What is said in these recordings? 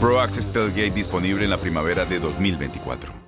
Pro Access Tailgate disponible en la primavera de 2024.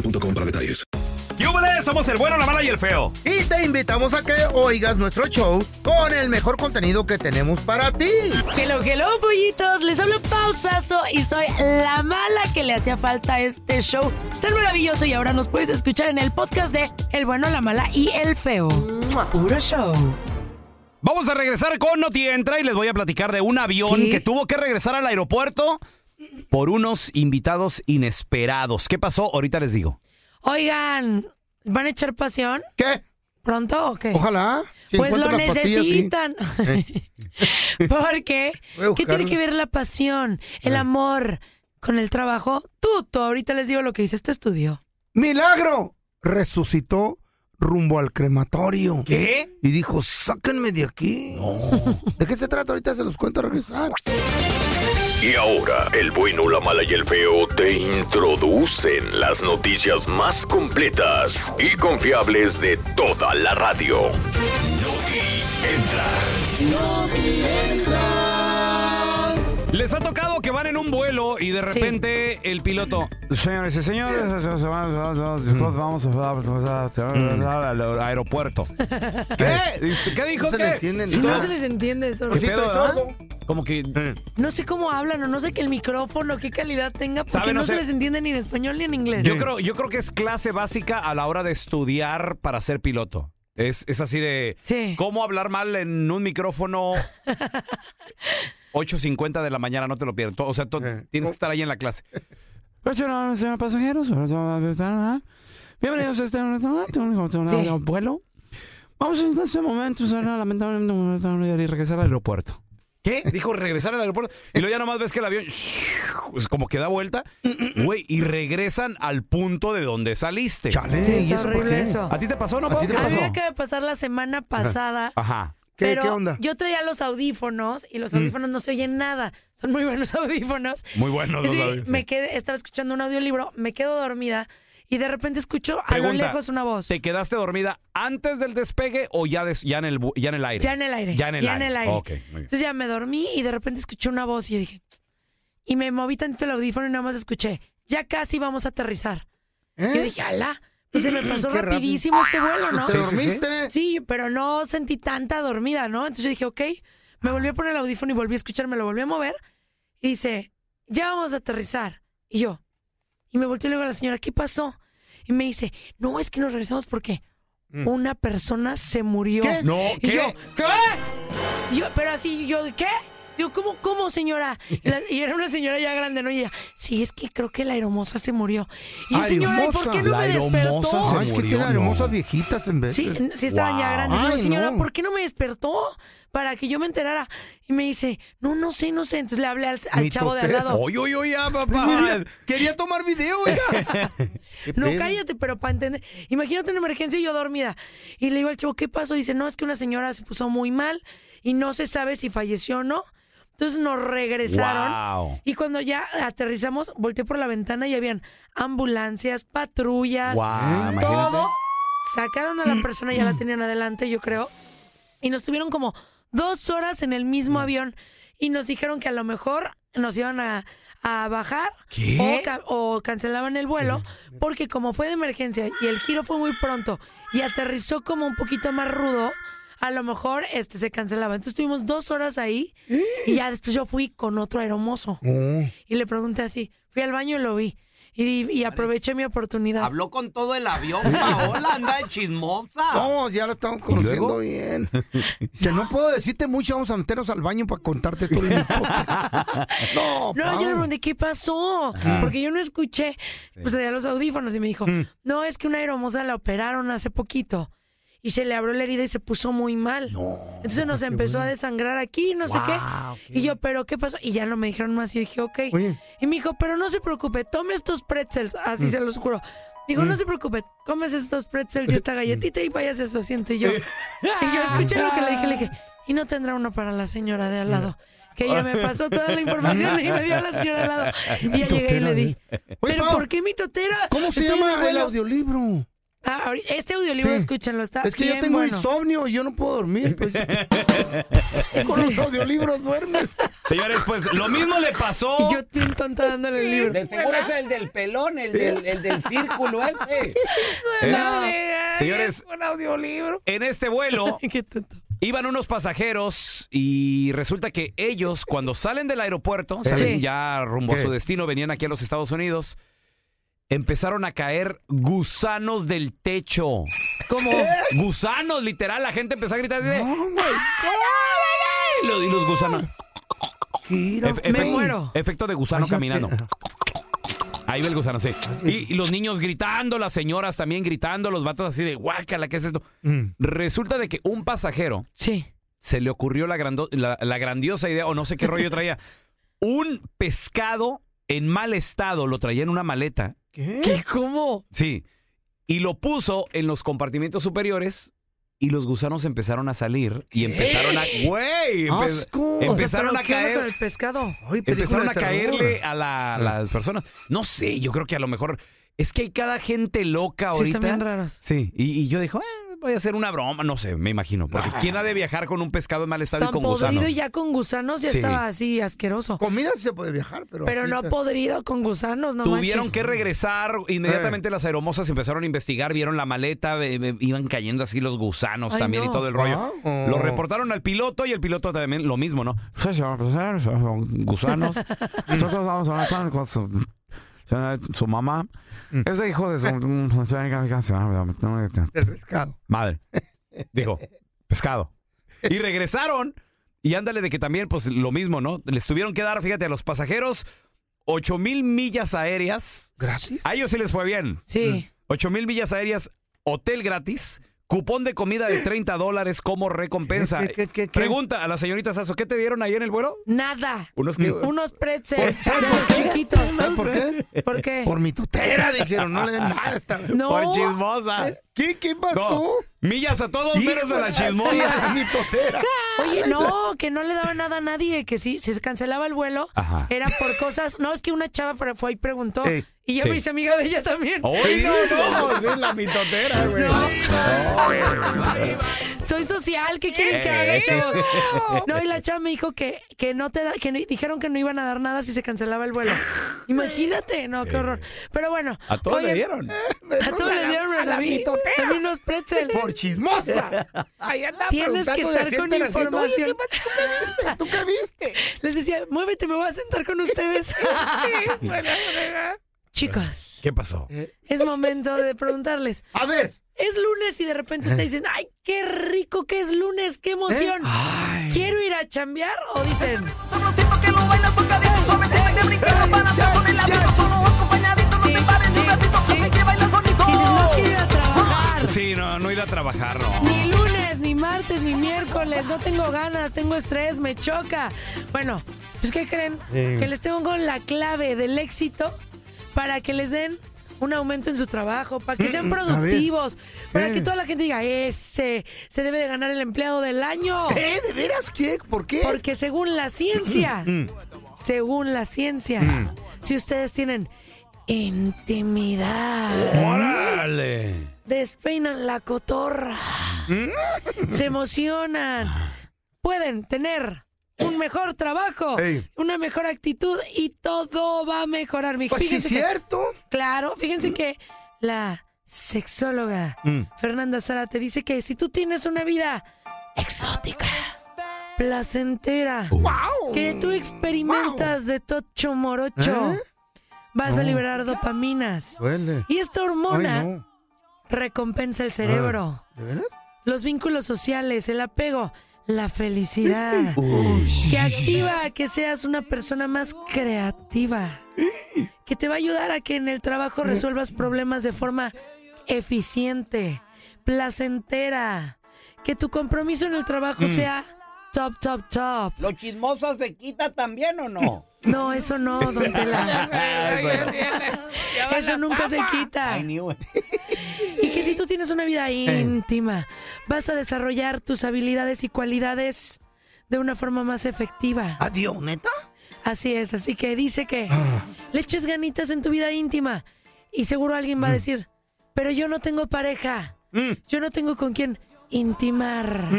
boostmobile.com para detalles. ¡Yúbales! Somos el bueno, la mala y el feo. Y te invitamos a que oigas nuestro show con el mejor contenido que tenemos para ti. Hello, hello, pollitos. Les hablo pausazo y soy la mala que le hacía falta a este show tan maravilloso. Y ahora nos puedes escuchar en el podcast de El bueno, la mala y el feo. Puro show. Vamos a regresar con Noti Entra y les voy a platicar de un avión ¿Sí? que tuvo que regresar al aeropuerto por unos invitados inesperados. ¿Qué pasó? Ahorita les digo. Oigan, ¿van a echar pasión? ¿Qué? ¿Pronto o qué? Ojalá. Si pues lo las pastillas, sí. necesitan. Porque, ¿qué tiene que ver la pasión, el Eh. amor con el trabajo? Tú, ahorita les digo lo que dice este estudio. Milagro resucitó rumbo al crematorio. ¿Qué? Y dijo, sáquenme de aquí. ¿De qué se trata? Ahorita se los cuento a regresar. Y ahora, el bueno, la mala y el feo te introducen las noticias más completas y confiables de toda la radio. Les ha tocado que van en un vuelo y de repente el piloto. Señores y señores, vamos a- al aeropuerto. ¿Qué? ¿Qué dijo? No se le ¿Qué? entiende ni Si no se les entiende eso. ¿Qué Sí, pedo, estoy verdad? sordo. Como que. No sé cómo hablan o no sé que el micrófono, qué calidad tenga, porque ¿Sabe? no, No se sé. les entiende ni en español ni en inglés. Yo creo, yo creo que es clase básica a la hora de estudiar para ser piloto. Es, es así de Sí. cómo hablar mal en un micrófono 8.50 de la mañana, no te lo pierdas. O sea, tú Eh. tienes que estar ahí en la clase. Señores pasajeros, bienvenidos a este vuelo. Vamos en este momento lamentablemente y regresar al aeropuerto. ¿Qué? Dijo regresar al aeropuerto. Y luego ya nomás ves que el avión pues como que da vuelta, güey, y regresan al punto de donde saliste. Chale, Sí, ¿y está eso horrible. ¿A ti te pasó, no? ¿A ti te ¿Qué A mí pasó? me acaba de pasar la semana pasada. Ajá. ¿Qué, pero qué onda? Yo traía los audífonos y Mm. los audífonos no se oyen nada. Son muy buenos audífonos. Muy buenos los Sí, audífonos. me quedé, estaba escuchando un audiolibro, me quedo dormida y de repente escucho a lo lejos una voz. ¿Te quedaste dormida antes del despegue o ya, des- ya, en, el, ya en el aire? Ya en el aire. Ya en el aire. Muy bien. Entonces ya me dormí y de repente escuché una voz y yo dije. Y me moví tantito el audífono y nada más escuché. Ya casi vamos a aterrizar. ¿Eh? Yo dije, ala. Pues se me pasó Qué rápido. rapidísimo este vuelo, ¿no? ¿Te dormiste? Sí, pero no sentí tanta dormida, ¿no? Entonces yo dije, ok. Me volví a poner el audífono y volví a escuchar, me lo volví a mover. Y dice, ya vamos a aterrizar. Y yo. Y me volteé luego a la señora, ¿qué pasó? Y me dice, no, es que nos regresamos porque una persona se murió. ¿Qué? No, Y ¿qué? yo, ¿qué? Y yo, pero así, yo, ¿qué? Digo, ¿cómo, cómo, señora? Y, la- y era una señora ya grande, ¿no? Y ella, sí, es que creo que la aeromosa se murió. Y yo, señora, ¿y por qué no La me despertó? se Ay, es que murió, tiene hermosas no. viejitas en vez. Sí, sí estaban ya Wow. grandes. Le digo, Ay, señora, no. ¿por qué no me despertó? Para que yo me enterara. Y me dice, no, no sé, no sé. Entonces le hablé al, al chavo de al lado. Oye, oye, oye, ya, papá. Quería tomar video, oiga. ¿Qué No, pedo? cállate, pero para entender. Imagínate una emergencia y yo dormida. Y le digo al chavo, ¿qué pasó? Dice, no, es que una señora se puso muy mal y no se sabe si falleció o no, Entonces nos regresaron. Wow. Y cuando ya aterrizamos, volteé por la ventana y habían ambulancias, patrullas, Wow, imagínate. todo. Sacaron a la persona, ya la tenían adelante, yo creo. Y nos tuvieron como dos horas en el mismo avión. Y nos dijeron que a lo mejor nos iban a, a bajar ¿Qué? O, ca- o cancelaban el vuelo. Porque como fue de emergencia y el giro fue muy pronto y aterrizó como un poquito más rudo, a lo mejor este se cancelaba. Entonces estuvimos dos horas ahí y ya después yo fui con otro aeromozo. Y le pregunté así, fui al baño y lo vi. Y, y aproveché mi oportunidad. Habló con todo el avión, Paola, anda de chismosa. No, ya la estamos conociendo bien. Si no puedo decirte mucho, vamos a meternos al baño para contarte todo el No, No, yo le pregunté, ¿qué pasó? Porque yo no escuché. Pues tenía los audífonos y me dijo, no, es que una aeromoza la operaron hace poquito. Y se le abrió la herida y se puso muy mal. Entonces nos empezó a desangrar aquí, no sé qué. Y yo, ¿pero qué pasó? Y ya no me dijeron más. Y yo dije, ok. Oye. Y me dijo, pero no se preocupe, tome estos pretzels. Así se los juro. Me dijo, no se preocupe, comes estos pretzels y esta galletita y váyase a su asiento. Y yo, y yo escuché lo que le dije, le dije, y no tendrá uno para la señora de al lado. Que ella me pasó toda la información y me dio a la señora de al lado. Y ya llegué y le di. Oye, ¿Pero por qué mi totera? ¿Cómo se Estoy llama el audiolibro? Ah, este audiolibro, Sí. escúchenlo, está Es que yo tengo bueno. insomnio y yo no puedo dormir. Pues. Con los audiolibros duermes. Señores, pues lo mismo le pasó. Y yo bien tonta dándole el libro. De seguro es el del pelón, el del, el del círculo este. ¿eh? Señores, en este vuelo Qué tonto. iban unos pasajeros y resulta que ellos, cuando salen del aeropuerto, salen Sí. ya rumbo a su destino, venían aquí a los Estados Unidos, empezaron a caer gusanos del techo. ¿Cómo? Gusanos, literal, la gente empezó a gritar así de, "¡Ah, y los, y los gusanos. Efe- Me efecto- muero. Efecto de gusano Cállate. caminando. Ahí ve el gusano, sí. Y, y los niños gritando, las señoras también gritando, los vatos así de guácala, ¿qué es esto? Mm. Resulta de que un pasajero Sí. se le ocurrió la, grando- la, la grandiosa idea, o no sé qué rollo traía, un pescado en mal estado, lo traía en una maleta, ¿Qué? ¿Cómo? sí, y lo puso en los compartimientos superiores y los gusanos empezaron a salir y empezaron a... ¡Güey! empe- empezaron ¿pero a caer... con el pescado? Ay, Empezaron a caerle a la- a las personas. No sé, yo creo que a lo mejor es que hay cada gente loca Sí, ahorita. están bien raras. Sí, y, y yo dijo, eh, voy a hacer una broma, no sé, me imagino. Porque ¿quién ha de viajar con un pescado en mal estado Tan y con podrido gusanos? y ya con gusanos ya Sí. estaba así asqueroso. Comida sí se puede viajar, pero. Pero así no te- podrido con gusanos, no Tuvieron manches. que regresar, Eh. inmediatamente las aeromosas empezaron a investigar, vieron la maleta, ve- ve- iban cayendo así los gusanos Ay, también y todo el rollo. Lo reportaron al piloto y el piloto también lo mismo, ¿no? Gusanos. Nosotros vamos a hablar con su, su mamá. Mm. Ese hijo de su... El pescado. Madre. Dijo, pescado. Y regresaron. Y ándale de que también, pues lo mismo, ¿no? Les tuvieron que dar, fíjate, a los pasajeros 8 mil millas aéreas. ¿Gratis? A ellos sí les fue bien. Sí. 8 mil millas aéreas, hotel gratis, cupón de comida de 30 dólares como recompensa. ¿Qué, qué, qué, qué? Pregunta a la señorita Sasso, ¿qué te dieron ahí en el vuelo? Nada. Unos que... Unos pretzels. ¿Sabes de por los qué? chiquitos. ¿Sabes por qué? ¿Por qué? Por mi tutera, dijeron. No le den nada a esta. No. Por chismosa. ¿Qué? ¿Qué No, pasó? millas a todos menos de la de chismosa. Mi tutera. Oye, no, que no le daba nada a nadie, que si, si se cancelaba el vuelo, Ajá. era por cosas. No, es que una chava fue fue y preguntó. Ey, y yo sí. me hice amiga de ella también. ¡Ay, no, no! Es la mitotera, güey. Soy social, ¿qué quieren que Eh. haga, chavos? No, y la chava me dijo que, que no te da, que no- dijeron que no iban a dar nada si se cancelaba el vuelo. Imagínate, no, qué horror. Pero bueno. A todos oye, le dieron. A todos le dieron a la a mí, mitotera. a mí unos pretzels. Por chismosa. Ahí anda Tienes que estar con. Oye, información. ¿qué pasó? ¿Tú qué viste? ¿Tú qué viste? Les decía, muévete, me voy a sentar con ustedes. Chicos, ¿Qué pasó? es momento de preguntarles. A ver. Es lunes y de repente ustedes dicen, ay, qué rico que es lunes, qué emoción. ¿Quiero ir a chambear? O dicen, Sabrosito que lo bailas tocadito, suavecito y de brincar para atrás con el ladito, solo acompañadito, no te pares un ratito, que bailas bonito. dices, no quiero ir a trabajar. Sí, no, no ir a trabajar, no. Ni lunes, ni martes, ni miércoles, no tengo ganas, tengo estrés, me choca. Bueno, pues ¿qué creen? Que les tengo la clave del éxito para que les den un aumento en su trabajo, para que sean Mm, a ver. productivos, para Eh. que toda la gente diga, ese se debe de ganar el empleado del año. ¿Eh? ¿De veras qué? ¿Por qué? Porque según la ciencia, Mm. según la ciencia, Mm. si ustedes tienen intimidad, ¡Órale! despeinan la cotorra, se emocionan, pueden tener un mejor trabajo, Ey. una mejor actitud y todo va a mejorar. mijo. Pues sí, Fíjense que- cierto. claro, fíjense que la sexóloga Mm. Fernanda Sara te dice que si tú tienes una vida exótica, placentera, que tú experimentas de tocho morocho, ¿Eh? vas a No. liberar dopaminas. Duele. Y esta hormona Ay, no. recompensa el cerebro, ¿De veras? los vínculos sociales, el apego, la felicidad, que activa a que seas una persona más creativa, que te va a ayudar a que en el trabajo resuelvas problemas de forma eficiente, placentera, que tu compromiso en el trabajo sea top, top, top. ¿Lo chismoso se quita también o no? No, eso no, don Tela. Eso nunca se quita. Si tú tienes una vida íntima, vas a desarrollar tus habilidades y cualidades de una forma más efectiva. ¿Adiós, neta? Así es, así que dice que Ah. le eches ganitas en tu vida íntima y seguro alguien va a decir, pero yo no tengo pareja, Mm. yo no tengo con quién intimar.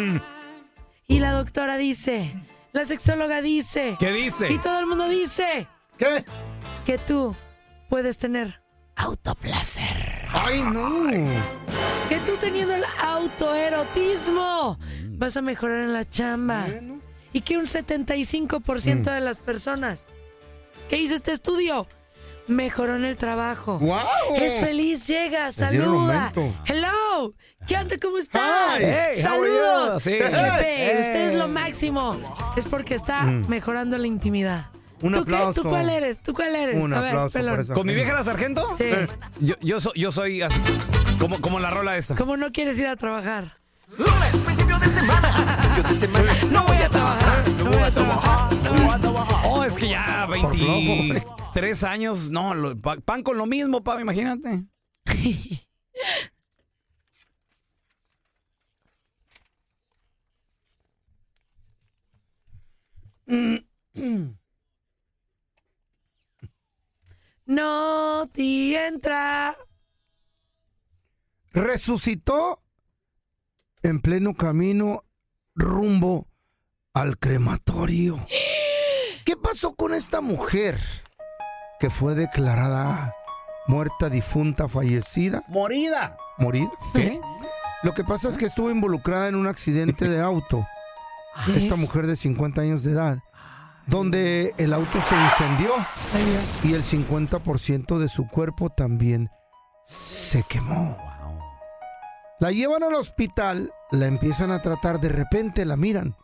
Y la doctora dice, la sexóloga dice, ¿Qué dice? y todo el mundo dice ¿Qué? que tú puedes tener autoplacer. Ay, no. Que tú teniendo el autoerotismo vas a mejorar en la chamba. Y que un 75% de las personas que hizo este estudio mejoró en el trabajo. ¡Wow! Es feliz, llega, saluda. Hello, ¿qué onda? ¿Cómo estás? Hi. Hey, Saludos. Sí. Jefe, Hey. usted es lo máximo. Es porque está mejorando la intimidad. Un ¿Tú, qué- aplauso. ¿Tú cuál eres? ¿Tú cuál eres? Un A ver, aplauso pelón. por esa ¿Con mi vieja la sargento? Sí. Yo, yo, so- yo soy así, como, como la rola esta. ¿Cómo no quieres ir a trabajar? Lunes, principio de semana. Principio de semana. No voy a trabajar. No voy a trabajar. No voy a trabajar. Oh, es que ya Por flojo, 23 años, no, lo- pa- pan con lo mismo, pa, imagínate. No te entra. Resucitó en pleno camino rumbo al crematorio. ¿Qué pasó con esta mujer que fue declarada muerta, difunta, fallecida, Morida. morida? ¿Qué? Lo que pasa es que estuvo involucrada en un accidente de auto. Sí. Esta mujer de 50 años de edad, donde el auto se incendió Ay, Dios. y el 50% de su cuerpo también se quemó. La llevan al hospital, la empiezan a tratar, de repente la miran.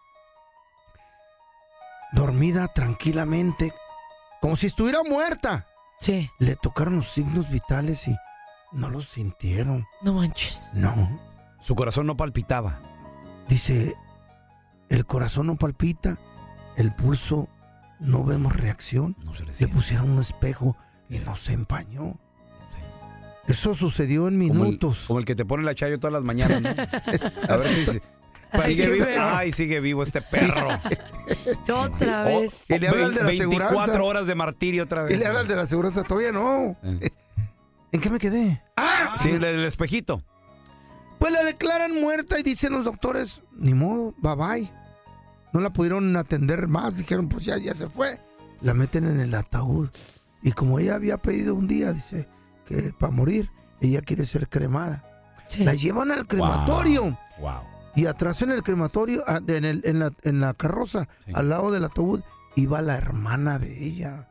Dormida tranquilamente, como si estuviera muerta. Sí, Le tocaron los signos vitales y no los sintieron. no manches. No. Su corazón no palpitaba. Dice, el corazón no palpita, el pulso no vemos reacción. No se le pusieron un espejo y no se empañó. Eso sucedió en Como el, minutos. como el que te pone la chayo todas las mañanas, ¿no? A ver si... sigue vivo. Ay, sigue vivo este perro. Otra Oh, vez. Y le habla al de la 24 aseguranza. horas de martirio otra vez. Y le habla al de la aseguranza, todavía no. Eh. ¿En qué me quedé? Ah, Sí, el, el espejito. pues la declaran muerta y dicen los doctores, ni modo, bye bye. No la pudieron atender más, dijeron, pues ya, ya se fue. La meten en el ataúd. Y como ella había pedido un día, dice, que para morir, ella quiere ser cremada. Sí. La llevan al crematorio. Wow. Y atrás en el crematorio, ah, en, el- en la, en la carroza, Sí. al lado del ataúd, iba la hermana de ella.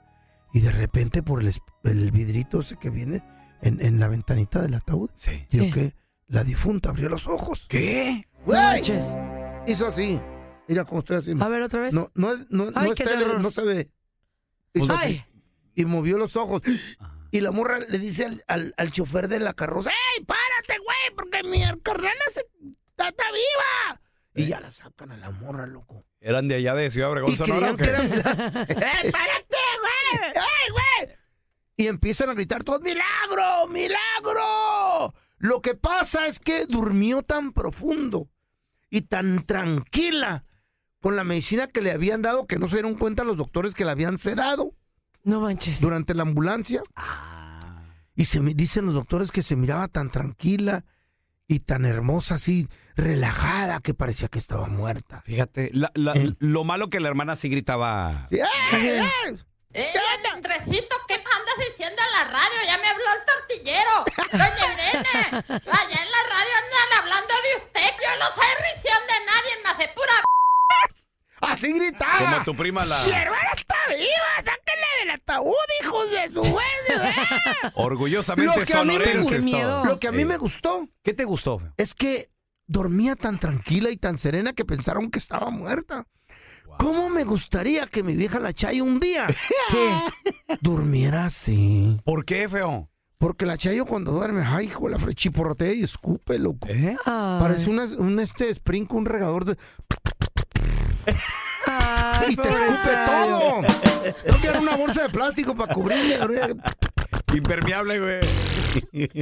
Y de repente por el, el vidrito ese que viene en, en la ventanita del ataúd, Sí. que la difunta abrió los ojos. ¿Qué? ¡Güey! Hizo así. Mira cómo estoy haciendo. A ver, otra vez. No, no, es- no, no Ay, es qué tele, terror. no se ve. Hizo así. Ay, Y movió los ojos. Y la morra le dice al, al, al chofer de la carroza, ¡Ey, párate, güey! Porque mi carnala se, está, está viva. Y ya la sacan a la morra, loco. Eran de allá de Ciudad Obregón, Y Sonora. creían ¿o que qué? era... ¡Eh, párate, güey! ¡Ay, güey! y empiezan a gritar todos, ¡milagro! ¡milagro! Lo que pasa es que durmió tan profundo y tan tranquila con la medicina que le habían dado que no se dieron cuenta los doctores que la habían sedado No manches. durante la ambulancia. Y se me dicen los doctores que se miraba tan tranquila y tan hermosa, así relajada, que parecía que estaba muerta. Fíjate, la- la- Eh. lo malo que la hermana sí gritaba. Sí, ¡ay, ay! ¡Eh, Andresito, ¿qué andas diciendo en la radio? Ya me habló el tortillero. Doña Irene, allá en la radio andan hablando de usted. Yo no soy risión de nadie, más de pura... Así gritaba. Como tu prima la. ¡Mi hermana está viva! ¡Sáquenla del ataúd, hijos de su güey! Orgullosamente Lo que a mí me sonorenses gustó. todo. Lo que a mí Eh, me gustó ¿Qué te gustó? feo? es que dormía tan tranquila y tan serena que pensaron que estaba muerta. ¿Cómo me gustaría que mi vieja la Chayo un día Sí. durmiera así? ¿Por qué, feo? Porque la Chayo cuando duerme, ay, hijo, la frechiporrotea y escupe, loco. ¿Eh? Parece una- un este sprink, un regador de... Ay, y te escupe todo. No quiero una bolsa de plástico para cubrirme. Impermeable, güey.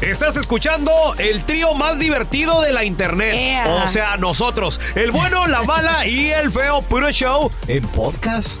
Estás escuchando el trío más divertido de la internet. O sea, nosotros, el bueno, la mala y el feo puro show en podcast.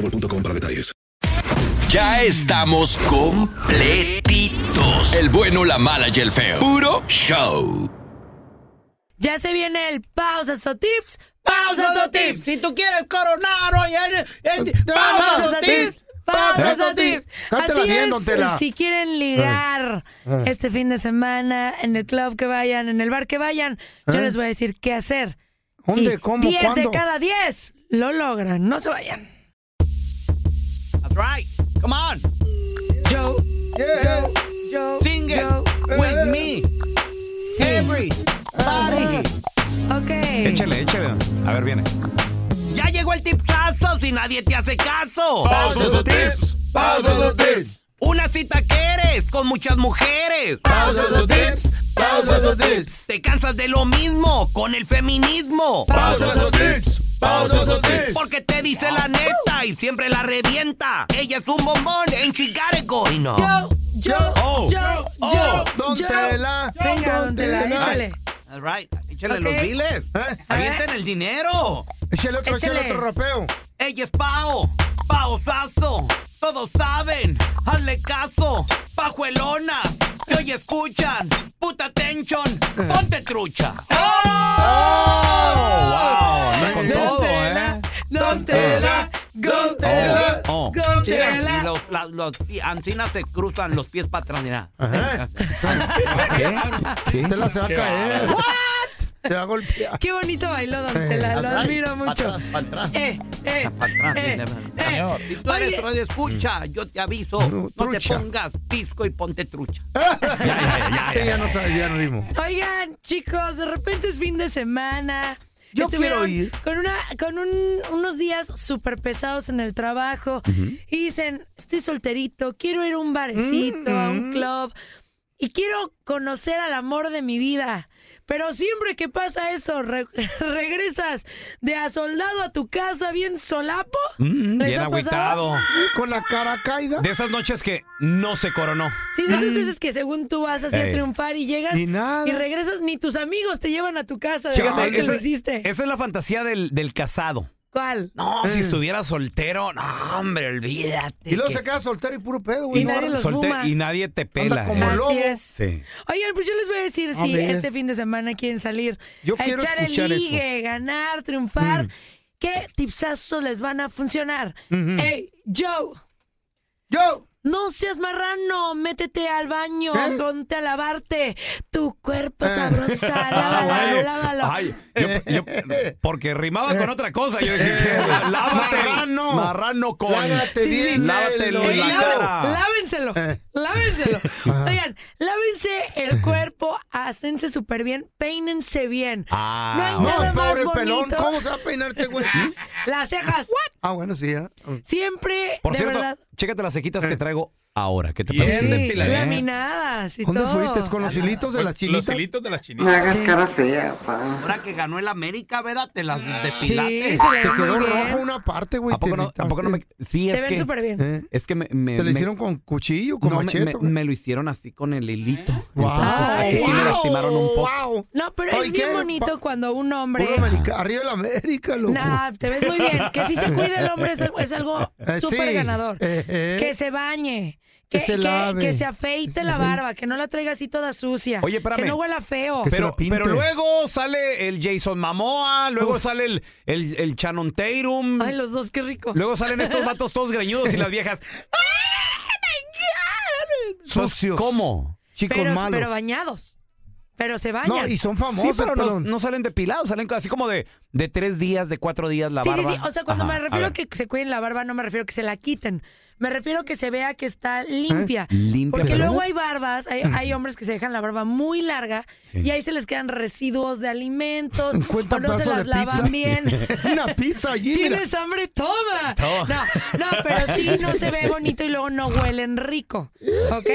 boostmobile.com para detalles. Ya estamos completitos. El bueno, la mala y el feo. Puro show. Ya se viene el pausas o tips. Pausas o tips. Si tú quieres coronar hoy, eh, eh, Pausas o tips. Pausas o tips. Así bien, es. Si quieren ligar Eh. este fin de semana en el club que vayan, en el bar que vayan, yo Eh. les voy a decir qué hacer. ¿Dónde? Y ¿Cómo? 10 de cada 10 lo logran. No se vayan. That's right. Come on. Joe. Yeah. Joe. Sing it Joe. with me. Sí. Everybody. Ok. Échale, échale. A ver, viene. Ya llegó el tipsazo si nadie te hace caso. Pausas o tips. Pausas o tips. Una cita que eres con muchas mujeres. Pausas o tips. Pausas o tips. Te cansas de lo mismo con el feminismo. Pausas o tips. Tips. Porque te dice la neta y siempre la revienta. Ella es un bombón en Chicago y no. Joe. Joe. Oh. Joe. Oh, Joe. don Joe. Tela. Venga, Don Tela, échale. All right. Échale los biles. ¿Eh? Avienten el dinero. Échale otro, échale Échale. otro rapeo. Ella es Pao, Paosazo, todos saben, hazle caso, pajuelona, que hoy escuchan, puta tension, ponte trucha. ¡Wow! Anda con Don todo, ¿eh? Oh. Los, la- los pi- ancinas se cruzan los pies para atrás, mira. Ajá. ¿Qué? ¿Qué? Tela se va a caer. Te va a golpear. Qué bonito bailó, don Tela. Lo admiro mucho. atrás, pa' atrás. Eh, eh, Para atrás, eh, eh. señor. Si tú eres Oye. radio escucha, yo te aviso, no, te pongas pisco y ponte trucha. Ya no sabes, ya no ritmo. Oigan, chicos, de repente es fin de semana. Yo quiero ir. Con, una, con un- unos días súper pesados en el trabajo. Y dicen, estoy solterito, quiero ir a un barecito, a un club. Y quiero conocer al amor de mi vida. Pero siempre que pasa eso, re- regresas de a soldado a tu casa bien solapo. Mm, ¿Les bien agüitado. Con la cara caída. De esas noches que no se coronó. Sí, de esas veces que según tú vas así a triunfar y llegas Ni nada. y regresas, ni tus amigos te llevan a tu casa de Fíjate, "Ay, que esa, lo hiciste. esa es la fantasía del, del casado. ¿Cuál? No, si Eh. estuviera soltero, no, hombre, olvídate. Y luego que- se queda soltero y puro pedo, güey. Y no nadie los fuma. y nadie te pela. como ¿eh? Así es. Sí. Oigan, pues yo les voy a decir A si ver. este fin de semana quieren salir Yo a quiero echar el eso. ligue, ganar, triunfar, Mm. ¿qué tipsazos les van a funcionar? Hey, Joe, Yo. no seas marrano, métete al baño, ¿Eh? ponte a lavarte, tu cuerpo Eh. sabrosa, lávalo, lávalo. Ay, yo- yo- porque rimaba con otra cosa. Yo dije, lávate. Marrano. Marrano con. Lávate Sí, sí. bien. Lávate el la láven- cara. lávenselo, Eh. lávenselo. Oigan, lávense el cuerpo, hácense súper bien, peínense bien. Ah, no hay No, nada más pobre bonito. pelón. ¿Cómo se va a peinar este güey? Las cejas. Ah, bueno, sí, ya. Siempre, Por de cierto, verdad. chécate las cequitas que traigo ahora. ¿Qué te Bien parece? Sí, ¿eh? laminadas y ¿Dónde todo. fuiste? ¿Con los hilitos de las chinitas? Los hilitos de las No chinitas. hagas Sí. cara fea, pa. Ahora que ganó el América, ¿verdad? Te las Sí, depilaste. se le Te quedó roja bien. una parte, güey. ¿A poco, no, ¿A poco no me.? Sí, es Te ven súper bien. ¿Eh? Es que me. me- ¿Te lo me- hicieron con cuchillo, con no, me- machete? me, me lo hicieron así con el hilito. Wow, Entonces, aquí sí me lastimaron un poco. wow. No, pero Ay, es bien ¿qué? bonito Pa- cuando un hombre. Arriba de la América, loco. Nah, te ves muy bien. Que si se cuide el hombre es, algo Eh, súper sí. ganador. Eh, eh. Que se bañe. Que Que, se que- lave. que se afeite la barba, que no la traiga así toda sucia. Oye, espérame. Que no huela feo. Que Pero, pero luego sale el Jason Mamoa, luego sale el, el, el Shannon Tatum, Ay, los dos, qué rico. luego salen estos vatos todos greñudos y las viejas. Sucios. ¿Cómo? Chicos pero, malos. pero bañados. Pero se no, bañan. y son Sí, famosos, pero no, no salen depilados, salen así como de, de tres días, de cuatro días la sí, barba. sí, sí. O sea, cuando Ajá, me refiero a que se cuiden la barba, no me refiero a que se la quiten. Me refiero a que se vea que está limpia. Limpia, Porque luego hay barbas, hay, hay hombres que se dejan la barba muy larga Sí. y ahí se les quedan residuos de alimentos o no se las lavan pizza. bien. Una pizza allí, mira. ¿Tienes hambre? ¡Toma! Toma. No, no, pero sí no se ve bonito y luego no huelen rico. ¿Ok?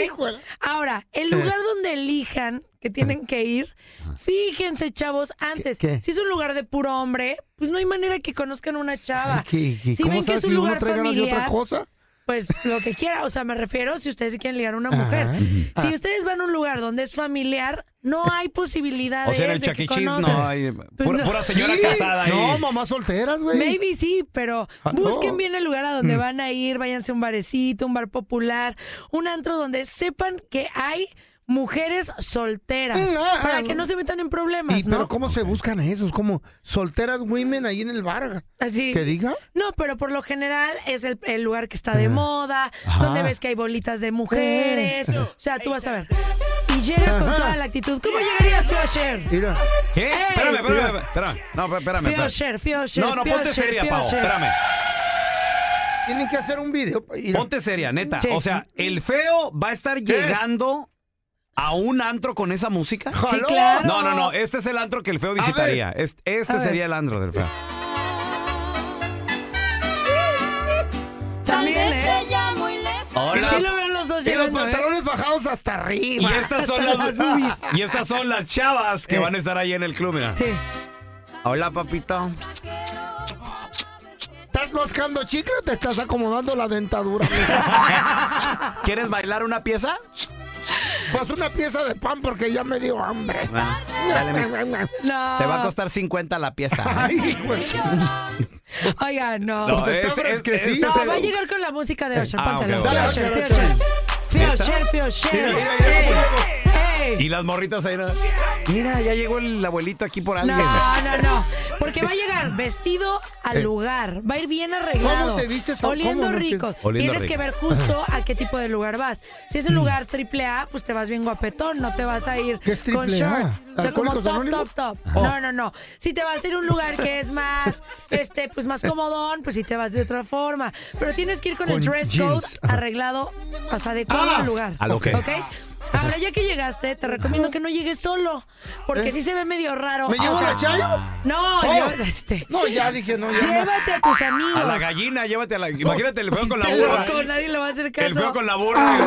Ahora, el lugar donde elijan que tienen que ir, fíjense, chavos, antes. ¿Qué? Si es un lugar de puro hombre, pues no hay manera que conozcan una chava. ¿Qué- qué- Si ¿Cómo ven que es un lugar de otra familiar, cosa? Pues lo que quiera. O sea, me refiero si ustedes quieren ligar a una Ajá. mujer. Si Ah. ustedes van a un lugar donde es familiar, no hay posibilidades O sea, en el de que E. Conozcan. no hay. Pues pura, no. pura señora Sí. casada ahí. No, mamás solteras, güey. Maybe sí, pero Ah, no. busquen bien el lugar a Mm. donde van a ir, váyanse a un barecito, un bar popular, un antro donde sepan que hay mujeres solteras, Mm, ah, para ah, que no se metan en problemas, ¿Y pero cómo se buscan esos? Como solteras women ahí en el bar. Así. ¿Que diga? No, pero por lo general es el, el lugar que está de moda, Ajá. donde ves que hay bolitas de mujeres. Eh. O sea, tú vas a ver. Y llega con Ajá. toda la actitud. ¿Cómo llegarías tú ayer? Mira. ¿Qué? Ey. Espérame, espérame, espérame. No, espérame. Fui ayer, No, no, ponte seria, Pau. ayer. Espérame. Tienen que hacer un video. Ponte seria, neta. Sí. O sea, ¿el feo va a estar llegando a un antro con esa música? Sí, claro. No, no, no. Este es el antro que el feo visitaría. Este, este A ver. sería el antro del feo. También, ¿eh? Hola. Y sí lo ven los dos Y los llegando, ¿eh? pantalones fajados hasta Y arriba. estas son Hasta las, las boobies. y estas son las chavas que Eh. van a estar ahí en el club, mira. Sí. Hola, papito. ¿Estás mascando chicle o te estás acomodando la dentadura? ¿Quieres bailar una pieza? Pues una pieza de pan porque ya me dio hambre. Bueno, dale, mijo. No. Te va a costar 50 la pieza. Ay, güey. Oigan, no. No, este, este- este No, es el- va a llegar con la música de Osher. Ah, Póntalo. ok, Fui ok. Osher, Dale, fui Usher, Osher. Usher. Fui Y las morritas ahí. ¿no? Mira, ya llegó el abuelito aquí por alguien. No, no, no. Porque va a llegar vestido al Eh. lugar. Va a ir bien arreglado. ¿Cómo te vistes Oliendo cómo rico. Oliendo Tienes rico. que ver justo a qué tipo de lugar vas. Si es un lugar triple A, pues te vas bien guapetón. No te vas a ir ¿Qué es con triple A? shorts. O sea, como ¿Alcohólicos top, Anónimos? top, top. Oh. No, no, no. Si te vas a ir a un lugar que es más, este, pues más comodón, pues si te vas de otra forma. Pero tienes que ir con, el Con dress jeans. code arreglado, o sea, adecuado Ah. al lugar. A lo que- ¿Ok? Ahora, ya que llegaste, te recomiendo que no llegues solo. Porque ¿Eh? sí se ve medio raro. ¿Me llevo la chayo? No, Oh. yo- este. No, ya dije, no, ya. Llévate a tus amigos. A la gallina, llévate a la. Imagínate el feo con la burra. loco, nadie le va a hacer caso. El feo con la burra.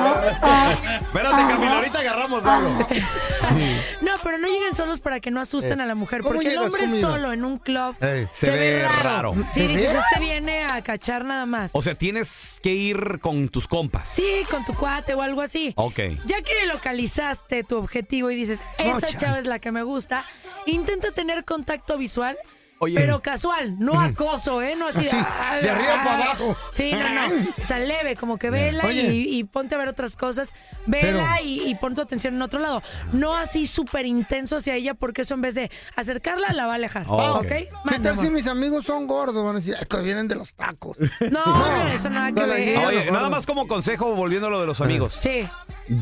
Espérate, Camilo, ahorita agarramos algo. Pero no lleguen solos para que no asusten Eh. a la mujer. ¿Cómo Porque el llegas hombre solo en un club Ey. se, Se ve ve raro. raro. Sí, ¿Se dices, ve? este viene a cachar nada más. O sea, tienes que ir con tus compas. Sí, con tu cuate o algo así. Ok. Ya que localizaste tu objetivo y dices, esa chava es la que me gusta, intenta tener contacto visual. Oye. Pero casual, no acoso, ¿eh? No así, Así, "Ay, de arriba ay". para abajo. Sí, no, no. O sea, leve, como que vela y, y ponte a ver otras cosas. Vela Pero- y, y pon tu atención en otro lado. No así súper intenso hacia ella, porque eso en vez de acercarla, la va a alejar. Oh, ¿Ok? ok. ¿Qué tal si mis amigos son gordos? Van a decir, estos vienen de los tacos. No, no, eso nada que ver. Oye, nada más como consejo, volviendo a lo de los amigos. Sí,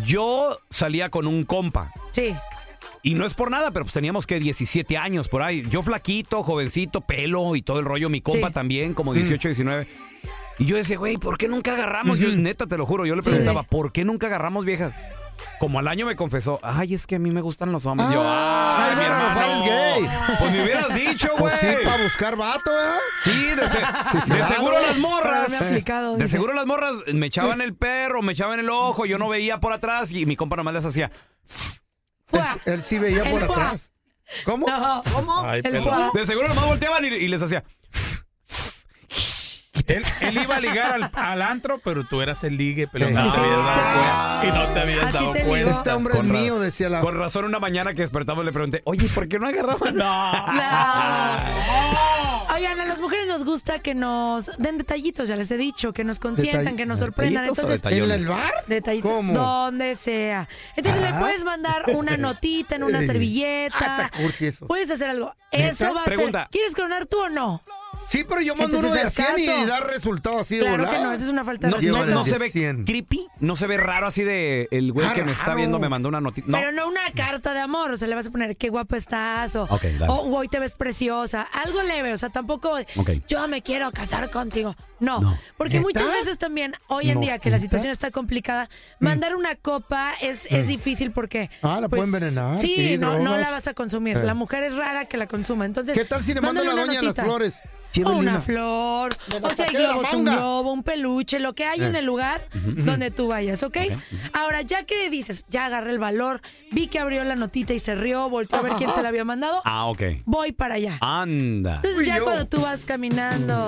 Yo salía con un compa. sí. Y no es por nada, pero pues teníamos que 17 años por ahí. Yo flaquito, jovencito, pelo y todo el rollo. Mi compa Sí. también, como 18, 19. Y yo decía, güey, ¿por qué nunca agarramos? Yo, neta, te lo juro, yo le Sí. preguntaba, ¿por qué nunca agarramos viejas? Como al año me confesó, ay, es que a mí me gustan los hombres. yo, Ah, ay, mi hermano. gay. Pues me hubieras dicho, güey. Pues sí, para buscar vato, ¿eh? Sí, de, se- de claro. seguro las morras. Haberme aplicado, de dice. seguro las morras me echaban el perro, me echaban el ojo, yo no veía por atrás y mi compa nomás les hacía. Él, sí veía El por fuá. atrás. ¿Cómo? No, Ay, el pelón. fuá. De seguro nomás volteaban y, y les hacía. Él, él iba a ligar al, al antro, pero tú eras el ligue, pero no te habías dado cuenta. Y no te habías dado te cuenta. Este hombre es Con ra- mío, decía la... Con razón, una mañana que despertamos le pregunté, oye, ¿por qué no agarraban? No. No. Oigan, a las mujeres nos gusta que nos den detallitos, ya les he dicho, que nos consientan, Detall- que nos sorprendan. ¿Detallitos o Entonces? ¿En el bar? detallitos. ¿Cómo? Donde sea. Entonces le puedes mandar una notita en una servilleta. Ah, cursi eso. Puedes hacer algo. ¿Neta? Eso va a Pregunta. ser. ¿Quieres coronar tú o no? Sí, pero yo mando Entonces, uno de haz 100 y da resultado así de Claro que volada. no, esa es una falta de No, respeto. no, no se ve 100. creepy, no se ve raro así de el güey Ah, que me está raro. viendo me mandó una noticia. No. Pero no una carta de amor, o sea, le vas a poner qué guapo estás o, Ok, dale. o hoy te ves preciosa, algo leve, o sea, tampoco Ok. yo me quiero casar contigo. No, No. porque ¿Neta? muchas veces también hoy en No, día que la ¿neta? situación está complicada, mandar una copa es, es difícil porque Mm. Ah, la pueden envenenar, Sí, sí, no, no drogas. la vas a consumir. Eh. La mujer es rara que la consuma. Entonces, ¿Qué tal si le mando a mándale una doña las notita. flores? Llévenle una una. flor, o si hay globos, un globo, un peluche, lo que hay en Eh. el lugar donde tú vayas, ¿ok? Ahora, ya que dices, ya agarré el valor, vi que abrió la notita y se rió, volteó a ver quién se la había mandado, Ah, ok. voy para allá. Anda. Entonces Fui ya yo. cuando tú vas caminando,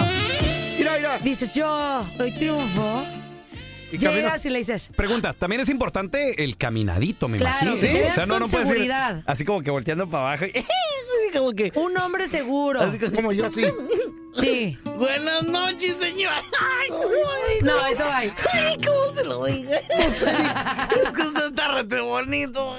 Mira, mira. dices, yo doy triunfo, Y camino- llegas y le dices, Pregunta, también es importante el caminadito, me Claro, imagino. que te O veas sea, no, con puedes ir seguridad. así como que volteando para abajo. y- como que. un hombre seguro. Como yo sí. Sí. Buenas noches, señor. No, eso va. ahí. ¿Cómo se lo diga? es que usted está rete bonito.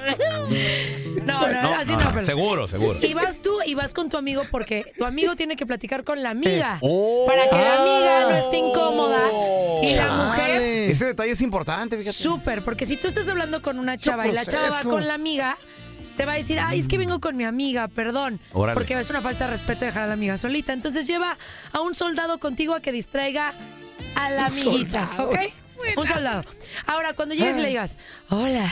No, no, No, así no, no, pero- seguro, seguro. Y vas tú y vas con tu amigo porque tu amigo tiene que platicar con la amiga. Oh. para que la amiga no esté incómoda. Y la mujer. Ese detalle es importante, fíjate. súper. Porque si tú estás hablando con una chava y la chava va con la amiga, te va a decir, ay, es que vengo con mi amiga, perdón. Órale. Porque es una falta de respeto dejar a la amiga solita. Entonces lleva a un soldado contigo a que distraiga a la amiguita, soldado. ¿ok? Un soldado. Ahora, cuando llegues y le digas, hola,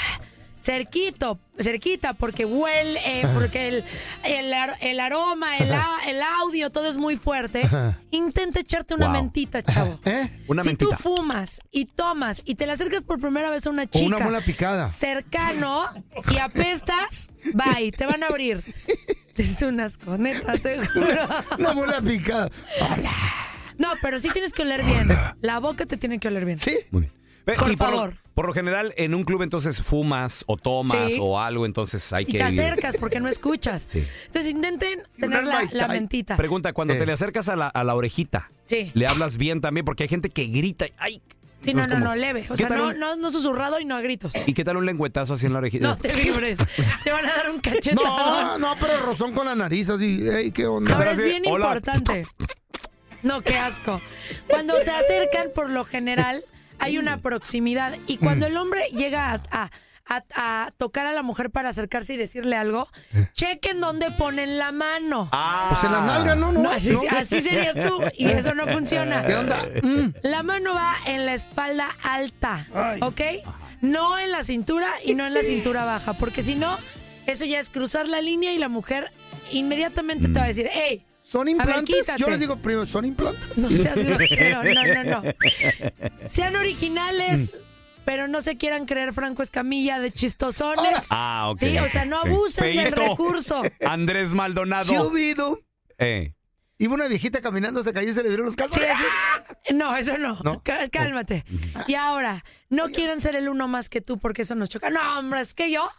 cerquito, cerquita, porque huele, eh, porque el, el, ar- el aroma, el, a- el audio, todo es muy fuerte. Intenta echarte una Wow. mentita, chavo. ¿Eh? Una si mentita. tú fumas y tomas y te le acercas por primera vez a una O chica una muela picada. cercano y apestas, bye, te van a abrir. Es un asco, neta, te juro. Una muela picada. No, pero sí tienes que oler bien. La boca te tiene que oler bien. ¿Sí? Muy bien. Por y por, favor. Lo, por lo general, en un club entonces fumas o tomas Sí. o algo, entonces hay Y que te ir. acercas porque no escuchas. Sí. Entonces intenten tener la, la mentita. Pregunta, cuando Eh. te le acercas a la, a la orejita, Sí. ¿le hablas bien también? Porque hay gente que grita. ¡Ay! Sí, no, Entonces, no, como- no, leve. O ¿Qué sea, tal no, un- no, no susurrado y no a gritos. ¿Y qué tal un lengüetazo así en la orejita? No te vibres. te van a dar un. No, no, pero rozón con la nariz así. Ey, ¿qué onda? Ahora es bien Hola. importante. No, qué asco. Cuando se acercan, por lo general, hay una proximidad. Y cuando Mm. el hombre llega a, a- a- a tocar a la mujer para acercarse y decirle algo, chequen dónde ponen la mano. Pues en la nalga, no, no. No, así, no. así serías tú y eso no funciona. ¿Qué onda? Mm. La mano va en la espalda alta, Ay. ¿ok? No en la cintura y no en la cintura baja, porque si no, eso ya es cruzar la línea y la mujer inmediatamente te va a decir, hey, ¿Son ver, implantes? Yo les digo primero, ¿son implantes? No seas grosero, no, no, no. Sean originales, pero no se quieran creer Franco Escamilla de chistosones. Ah, ok. Sí, o sea, no Sí. abusen del recurso. Andrés Maldonado. Oído. Eh. Iba una viejita caminando, se cayó y se le vieron los Sí, calzones. así- No, eso no. ¿No? Cá- Cálmate. Y ahora, no quieren ser el uno más que tú porque eso nos choca. No, hombre, es que yo,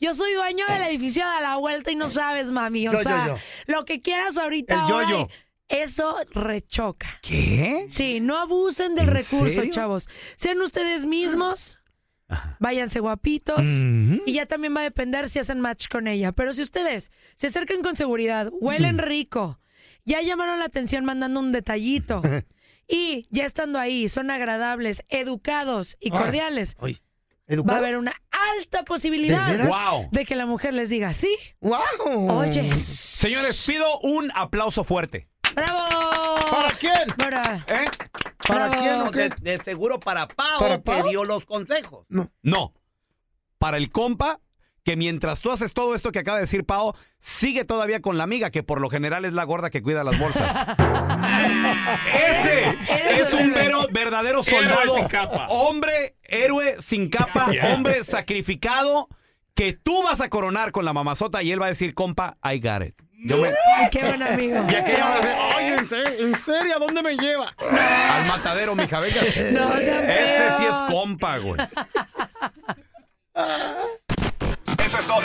yo soy dueño del edificio de la vuelta y no sabes, mami. O Yo, yo, sea, yo. lo que quieras ahorita. El ahora, yo-yo. Eso rechoca. ¿Qué? Sí, no abusen del ¿En recurso, serio? chavos. Sean ustedes mismos. Váyanse guapitos. Y ya también va a depender si hacen match con ella. Pero si ustedes se acercan con seguridad, huelen rico, ya llamaron la atención mandando un detallito. y ya estando ahí, son agradables, educados y Ay. cordiales. Ay, Va a haber una alta posibilidad ¿De veras? Wow. de que la mujer les diga, sí, ¡Wow! oye, Señores, pido un aplauso fuerte. bravo. ¿Para quién? Ahora, ¿Eh? ¿Para Bravo. quién o qué? De, de seguro para Pau, ¿Para que dio los consejos. No. Para el compa, que mientras tú haces todo esto que acaba de decir Pao, sigue todavía con la amiga, que por lo general es la gorda que cuida las bolsas. Ese Eres es un vero- verdadero soldado. sin capa. Hombre, héroe sin capa, hombre sacrificado, que tú vas a coronar con la mamazota y él va a decir, compa, I got it. Yo me- Ay, qué buen amigo. Y aquella va a decir, Ay, ¿en serio? ¿En serio? ¿A dónde me lleva? al matadero, mija, venga. No Ese sí es compa, güey.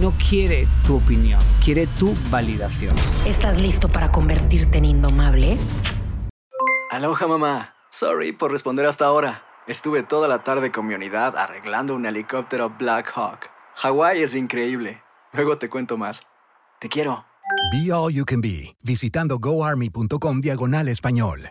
no quiere tu opinión, quiere tu validación. ¿Estás listo para convertirte en indomable? Aloha mamá. Sorry por responder hasta ahora. Estuve toda la tarde con mi unidad arreglando un helicóptero Black Hawk. Hawái es increíble. Luego te cuento más. Te quiero. Be All You Can Be, visitando goarmy.com diagonal español.